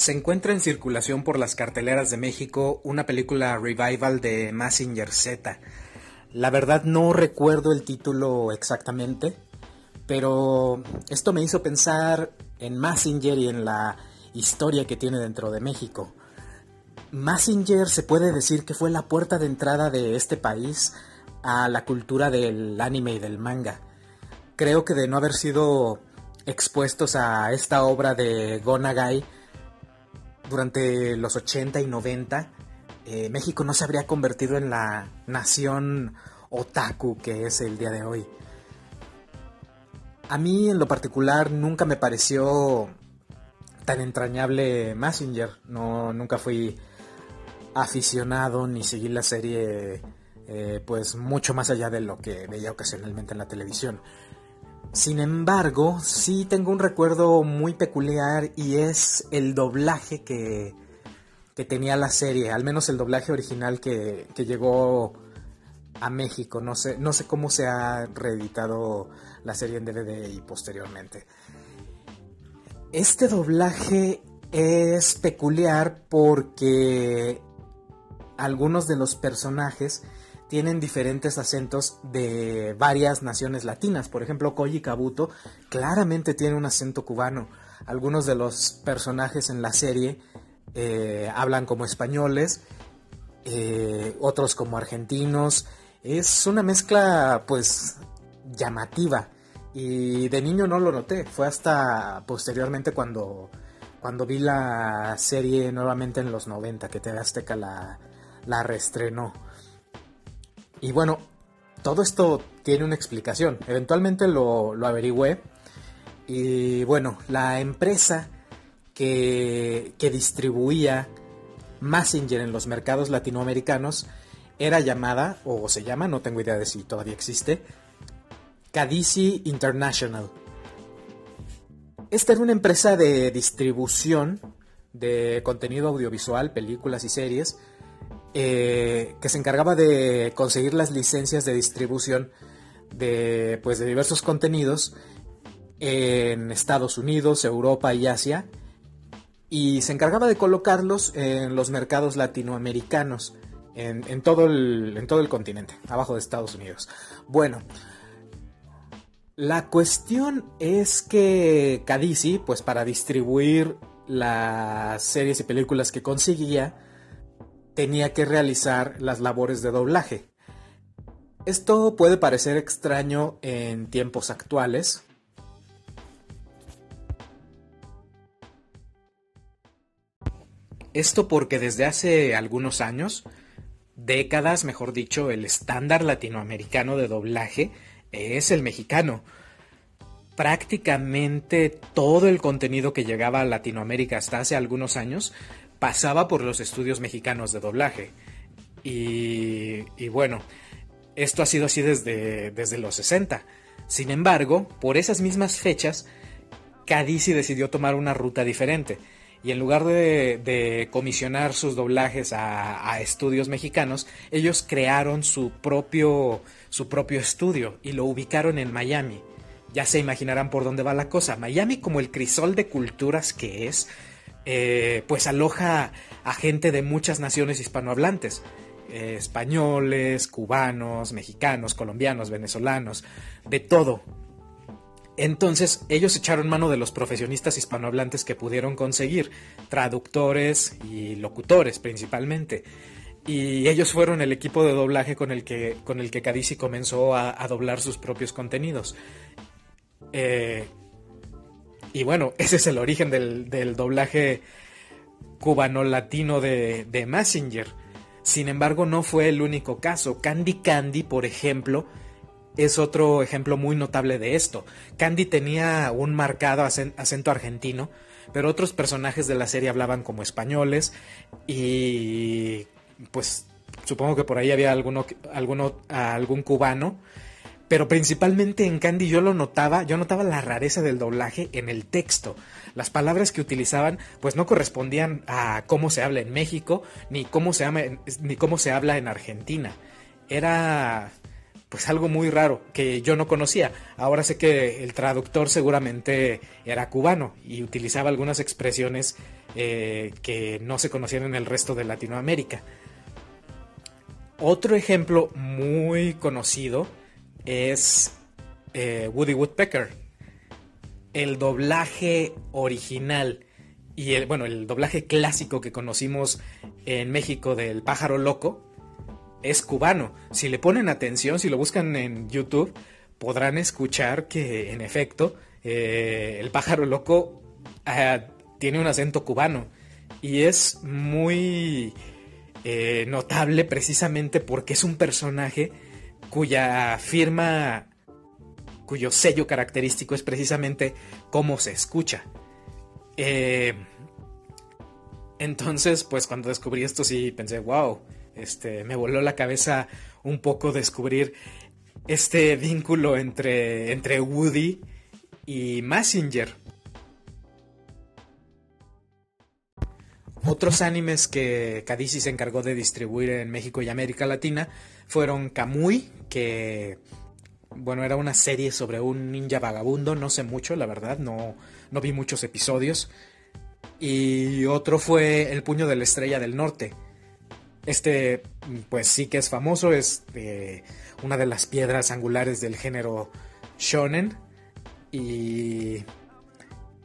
Se encuentra en circulación por las carteleras de México una película revival de Massinger Z. La verdad no recuerdo el título exactamente, pero esto me hizo pensar en Massinger y en la historia que tiene dentro de México. Massinger se puede decir que fue la puerta de entrada de este país a la cultura del anime y del manga. Creo que de no haber sido expuestos a esta obra de Gonagai durante los 80 y 90, eh, México no se habría convertido en la nación otaku que es el día de hoy. A mí en lo particular nunca me pareció tan entrañable Messenger. No, nunca fui aficionado ni seguí la serie eh, pues mucho más allá de lo que veía ocasionalmente en la televisión. Sin embargo, sí tengo un recuerdo muy peculiar y es el doblaje que, que tenía la serie, al menos el doblaje original que, que, llegó a México. No sé, no sé cómo se ha reeditado la serie en DVD y posteriormente. Este doblaje es peculiar porque algunos de los personajes tienen diferentes acentos de varias naciones latinas. Por ejemplo, Koji Kabuto claramente tiene un acento cubano. Algunos de los personajes en la serie eh, hablan como españoles, eh, otros como argentinos. Es una mezcla pues llamativa. Y de niño no lo noté. Fue hasta posteriormente cuando, cuando vi la serie nuevamente en los 90 que TV Azteca la, la reestrenó. Y bueno, todo esto tiene una explicación. Eventualmente lo, averigüé. Y bueno, la empresa que, distribuía Messenger en los mercados latinoamericanos era llamada, o se llama, no tengo idea de si todavía existe, Cadici International. Esta era una empresa de distribución de contenido audiovisual, películas y series, eh, que se encargaba de conseguir las licencias de distribución de, pues, de diversos contenidos en Estados Unidos, Europa y Asia, y se encargaba de colocarlos en los mercados latinoamericanos, en, todo, el, en todo el continente, abajo de Estados Unidos. Bueno, la cuestión es que Cadici, pues para distribuir las series y películas que conseguía, tenía que realizar las labores de doblaje. Esto puede parecer extraño en tiempos actuales. Esto porque desde hace algunos años, décadas mejor dicho, el estándar latinoamericano de doblaje es el mexicano. Prácticamente todo el contenido que llegaba a Latinoamérica hasta hace algunos años pasaba por los estudios mexicanos de doblaje. Y, bueno, esto ha sido así desde, desde los 60. Sin embargo, por esas mismas fechas, Cadici decidió tomar una ruta diferente. Y en lugar de, comisionar sus doblajes a, a, estudios mexicanos, ellos crearon su propio, su propio estudio y lo ubicaron en Miami. Ya se imaginarán por dónde va la cosa. Miami, como el crisol de culturas que es, eh, pues aloja a gente de muchas naciones hispanohablantes. Eh, españoles, cubanos, mexicanos, colombianos, venezolanos, de todo. Entonces ellos echaron mano de los profesionistas hispanohablantes que pudieron conseguir, traductores y locutores principalmente. Y ellos fueron el equipo de doblaje con el que, con el que Cadici comenzó a, doblar sus propios contenidos. Eh, y bueno, ese es el origen del, doblaje cubano-latino de, de Messenger. Sin embargo, no fue el único caso. Candy Candy, por ejemplo, es otro ejemplo muy notable de esto. Candy tenía un marcado acento argentino, pero otros personajes de la serie hablaban como españoles y pues supongo que por ahí había alguno, alguno algún cubano pero principalmente en Candy yo lo notaba, yo notaba la rareza del doblaje en el texto. Las palabras que utilizaban pues no correspondían a cómo se habla en México ni cómo se, ni cómo se habla en Argentina. Era pues algo muy raro que yo no conocía. Ahora sé que el traductor seguramente era cubano y utilizaba algunas expresiones eh, que no se conocían en el resto de Latinoamérica. Otro ejemplo muy conocido es eh, Woody Woodpecker. El doblaje original y el, bueno, el doblaje clásico que conocimos en México del pájaro loco es cubano. Si le ponen atención, si lo buscan en YouTube, podrán escuchar que en efecto eh, el pájaro loco ah, tiene un acento cubano y es muy eh, notable precisamente porque es un personaje cuya firma, cuyo sello característico es precisamente cómo se escucha. Eh, entonces, pues cuando descubrí esto sí pensé, wow, este, me voló la cabeza un poco descubrir este vínculo entre, entre Woody y Massinger. Otros animes que Kadisi se encargó de distribuir en México y América Latina fueron Kamui, que bueno, era una serie sobre un ninja vagabundo, no sé mucho, la verdad, no, no vi muchos episodios. Y otro fue El puño de la estrella del norte. Este, pues sí que es famoso, es eh, una de las piedras angulares del género shonen. Y,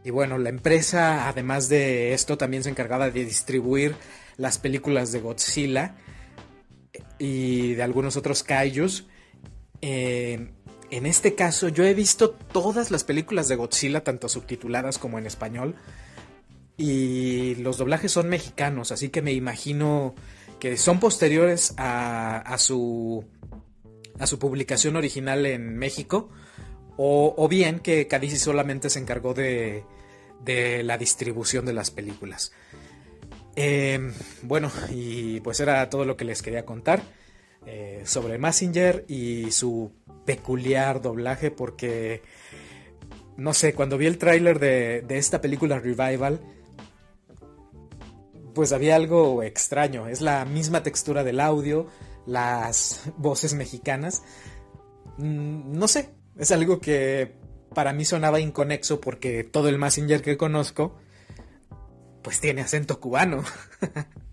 y bueno, la empresa, además de esto, también se encargaba de distribuir las películas de Godzilla y de algunos otros kaijus. Eh, en este caso, yo he visto todas las películas de Godzilla, tanto subtituladas como en español. Y los doblajes son mexicanos, así que me imagino que son posteriores a, su a su publicación original en México, o, bien que Cadizi solamente se encargó de, de la distribución de las películas. Em, bueno, y pues era todo lo que les quería contar eh, sobre Messenger y su peculiar doblaje, porque no sé, cuando vi el tráiler de, de esta película Revival, pues había algo extraño. Es la misma textura del audio, las voces mexicanas. Mm, no sé, es algo que para mí sonaba inconexo porque todo el Messenger que conozco pues tiene acento cubano.